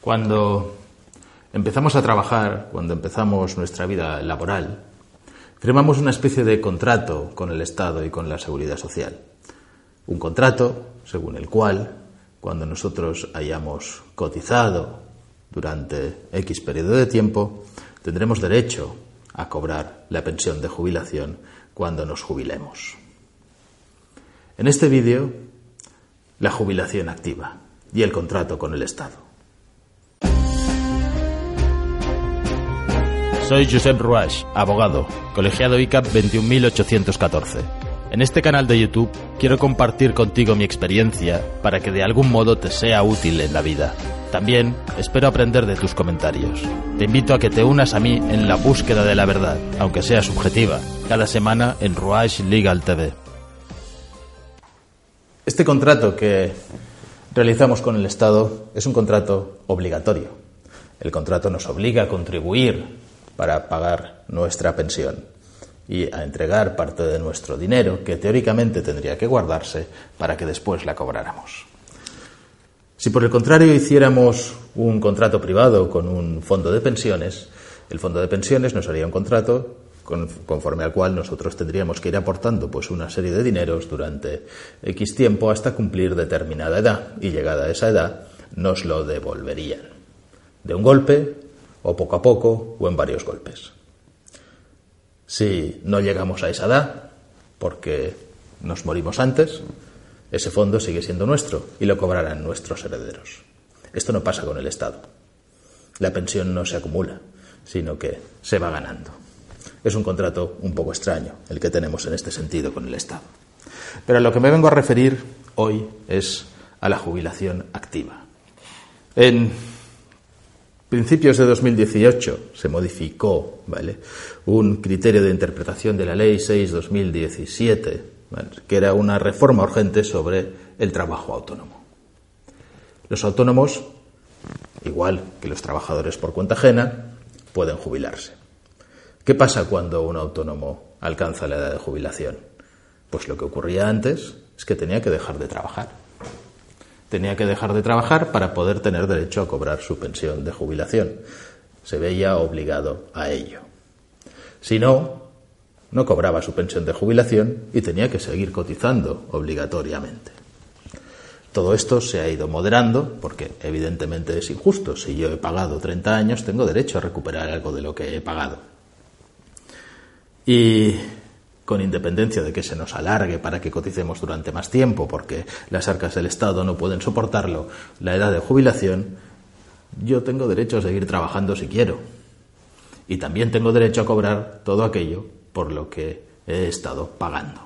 Cuando empezamos a trabajar, cuando empezamos nuestra vida laboral, firmamos una especie de contrato con el Estado y con la Seguridad Social. Un contrato según el cual, cuando nosotros hayamos cotizado durante X periodo de tiempo, tendremos derecho a cobrar la pensión de jubilación cuando nos jubilemos. En este vídeo, la jubilación activa y el contrato con el Estado. Soy Josep Ruach, abogado, colegiado ICAP 21814. En este canal de YouTube quiero compartir contigo mi experiencia para que de algún modo te sea útil en la vida. También espero aprender de tus comentarios. Te invito a que te unas a mí en la búsqueda de la verdad, aunque sea subjetiva, cada semana en Ruach Legal TV. Este contrato que realizamos con el Estado es un contrato obligatorio. El contrato nos obliga a contribuir para pagar nuestra pensión y a entregar parte de nuestro dinero que teóricamente tendría que guardarse para que después la cobráramos. Si por el contrario hiciéramos un contrato privado con un fondo de pensiones, el fondo de pensiones nos haría un contrato conforme al cual nosotros tendríamos que ir aportando pues una serie de dineros durante X tiempo hasta cumplir determinada edad y llegada a esa edad nos lo devolverían. De un golpe o poco a poco, o en varios golpes. Si no llegamos a esa edad, porque nos morimos antes, ese fondo sigue siendo nuestro y lo cobrarán nuestros herederos. Esto no pasa con el Estado. La pensión no se acumula, sino que se va ganando. Es un contrato un poco extraño el que tenemos en este sentido con el Estado. Pero a lo que me vengo a referir hoy es a la jubilación activa. En principios de 2018 se modificó ¿vale? un criterio de interpretación de la Ley 6-2017, que era una reforma urgente sobre el trabajo autónomo. Los autónomos, igual que los trabajadores por cuenta ajena, pueden jubilarse. ¿Qué pasa cuando un autónomo alcanza la edad de jubilación? Pues lo que ocurría antes es que tenía que dejar de trabajar tenía que dejar de trabajar para poder tener derecho a cobrar su pensión de jubilación. Se veía obligado a ello. Si no, no cobraba su pensión de jubilación y tenía que seguir cotizando obligatoriamente. Todo esto se ha ido moderando porque evidentemente es injusto. Si yo he pagado 30 años, tengo derecho a recuperar algo de lo que he pagado. Y con independencia de que se nos alargue para que coticemos durante más tiempo, porque las arcas del Estado no pueden soportarlo, la edad de jubilación, yo tengo derecho a seguir trabajando si quiero. Y también tengo derecho a cobrar todo aquello por lo que he estado pagando.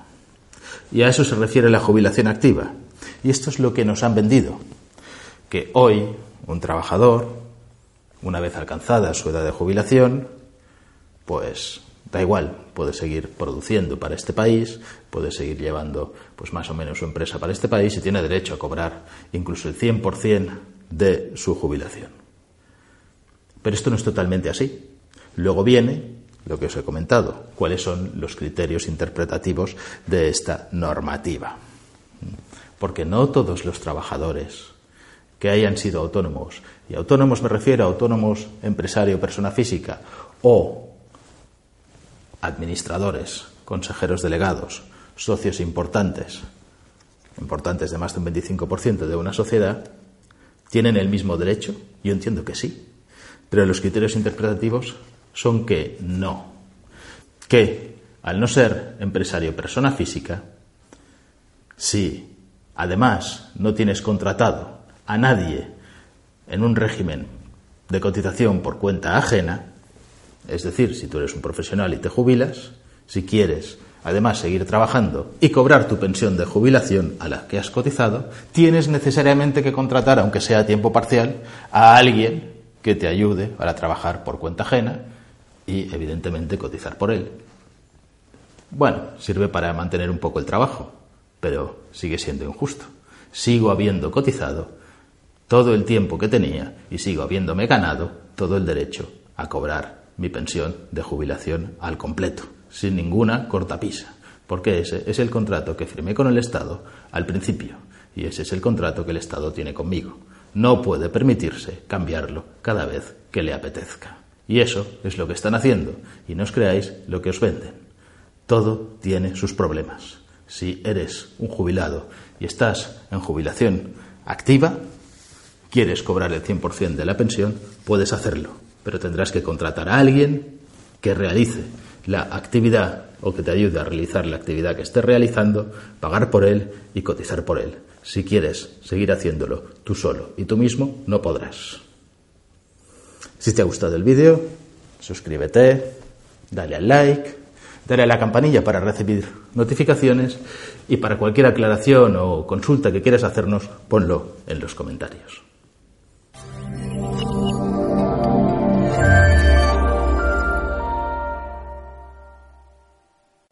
Y a eso se refiere la jubilación activa. Y esto es lo que nos han vendido. Que hoy un trabajador, una vez alcanzada su edad de jubilación, pues da igual, puede seguir produciendo para este país, puede seguir llevando pues más o menos su empresa para este país y tiene derecho a cobrar incluso el 100% de su jubilación. Pero esto no es totalmente así. Luego viene lo que os he comentado, cuáles son los criterios interpretativos de esta normativa. Porque no todos los trabajadores que hayan sido autónomos, y autónomos me refiero a autónomos empresario, persona física, o administradores, consejeros delegados, socios importantes, importantes de más de un 25% de una sociedad, tienen el mismo derecho? Yo entiendo que sí, pero los criterios interpretativos son que no, que al no ser empresario persona física, si además no tienes contratado a nadie en un régimen de cotización por cuenta ajena, es decir, si tú eres un profesional y te jubilas, si quieres además seguir trabajando y cobrar tu pensión de jubilación a la que has cotizado, tienes necesariamente que contratar, aunque sea a tiempo parcial, a alguien que te ayude para trabajar por cuenta ajena y, evidentemente, cotizar por él. Bueno, sirve para mantener un poco el trabajo, pero sigue siendo injusto. Sigo habiendo cotizado todo el tiempo que tenía y sigo habiéndome ganado todo el derecho a cobrar mi pensión de jubilación al completo, sin ninguna cortapisa, porque ese es el contrato que firmé con el Estado al principio y ese es el contrato que el Estado tiene conmigo. no puede permitirse cambiarlo cada vez que le apetezca. Y eso es lo que están haciendo. Y no os creáis lo que os venden. Todo tiene sus problemas. Si eres un jubilado y estás en jubilación activa, quieres cobrar el 100% de la pensión, puedes hacerlo. Pero tendrás que contratar a alguien que realice la actividad o que te ayude a realizar la actividad que estés realizando, pagar por él y cotizar por él. Si quieres seguir haciéndolo tú solo y tú mismo, no podrás. Si te ha gustado el vídeo, suscríbete, dale al like, dale a la campanilla para recibir notificaciones y para cualquier aclaración o consulta que quieras hacernos, ponlo en los comentarios.